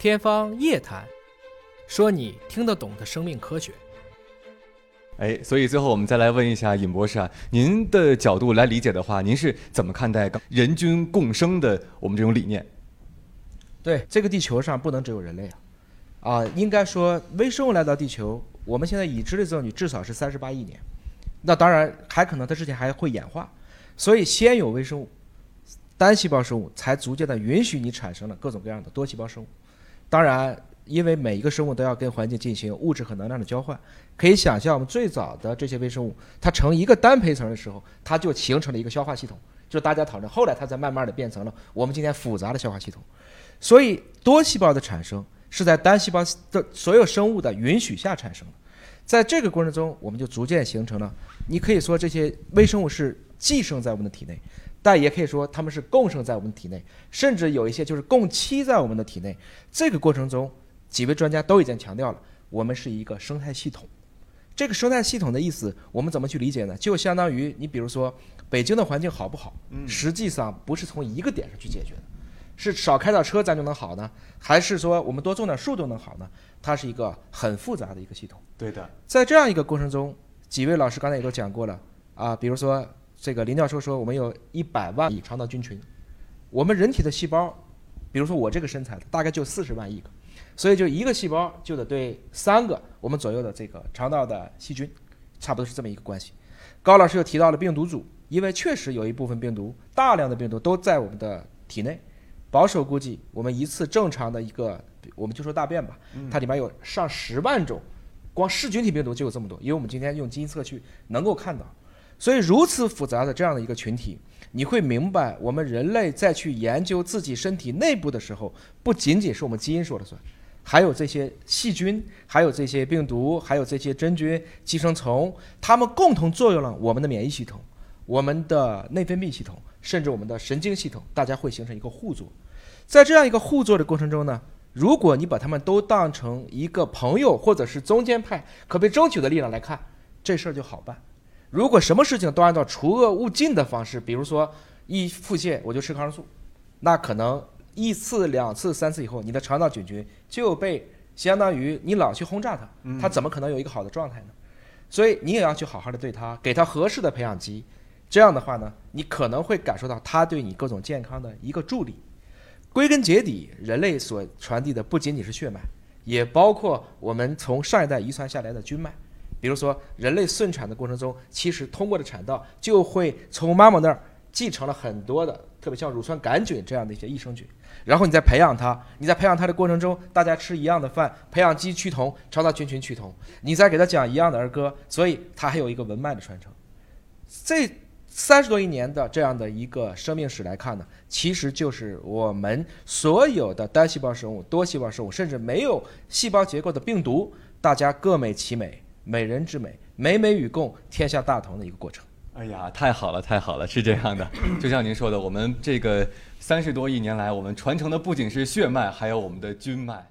天方夜谭，说你听得懂的生命科学。哎，所以最后我们再来问一下尹博士啊，您的角度来理解的话，您是怎么看待人均共生的我们这种理念？对，这个地球上不能只有人类啊，啊，应该说微生物来到地球，我们现在已知的证据至少是三十八亿年，那当然还可能它之前还会演化，所以先有微生物，单细胞生物才逐渐的允许你产生了各种各样的多细胞生物，当然。因为每一个生物都要跟环境进行物质和能量的交换，可以想象，我们最早的这些微生物，它成一个单胚层的时候，它就形成了一个消化系统，就是大家讨论，后来它才慢慢的变成了我们今天复杂的消化系统。所以多细胞的产生是在单细胞的所有生物的允许下产生的，在这个过程中，我们就逐渐形成了，你可以说这些微生物是寄生在我们的体内。但也可以说，它们是共生在我们体内，甚至有一些就是共栖在我们的体内。这个过程中，几位专家都已经强调了，我们是一个生态系统。这个生态系统的意思，我们怎么去理解呢？就相当于你比如说，北京的环境好不好？实际上不是从一个点上去解决的，是少开点车咱就能好呢，还是说我们多种点树都能好呢？它是一个很复杂的一个系统。对的，在这样一个过程中，几位老师刚才也都讲过了啊，比如说这个林教授说，我们有一百万亿肠道菌群，我们人体的细胞，比如说我这个身材的，大概就四十万亿个。所以就一个细胞就得对三个我们左右的这个肠道的细菌，差不多是这么一个关系。高老师又提到了病毒组，因为确实有一部分病毒，大量的病毒都在我们的体内。保守估计，我们一次正常的一个，我们就说大便吧，它里面有上十万种，光噬菌体病毒就有这么多，因为我们今天用基因测序能够看到。所以如此复杂的这样的一个群体，你会明白，我们人类在去研究自己身体内部的时候，不仅仅是我们基因说了算。还有这些细菌，还有这些病毒，还有这些真菌、寄生虫，它们共同作用了我们的免疫系统、我们的内分泌系统，甚至我们的神经系统，大家会形成一个互作。在这样一个互作的过程中呢，如果你把他们都当成一个朋友或者是中间派可被争取的力量来看，这事儿就好办。如果什么事情都按照除恶务尽的方式，比如说一腹泻我就吃抗生素，那可能。一次、两次、三次以后，你的肠道菌群就被相当于你老去轰炸它，它怎么可能有一个好的状态呢？所以你也要去好好的对它，给它合适的培养基。这样的话呢，你可能会感受到它对你各种健康的一个助力。归根结底，人类所传递的不仅仅是血脉，也包括我们从上一代遗传下来的菌脉。比如说，人类顺产的过程中，其实通过的产道就会从妈妈那儿继承了很多的，特别像乳酸杆菌这样的一些益生菌。然后你再培养它，你在培养它的过程中，大家吃一样的饭，培养基趋同，肠道菌群趋同，你再给他讲一样的儿歌，所以它还有一个文脉的传承。这三十多亿年的这样的一个生命史来看呢，其实就是我们所有的单细胞生物、多细胞生物，甚至没有细胞结构的病毒，大家各美其美，美人之美，美美与共，天下大同的一个过程。哎呀，太好了，太好了，是这样的，就像您说的，我们这个三十多亿年来，我们传承的不仅是血脉，还有我们的军脉。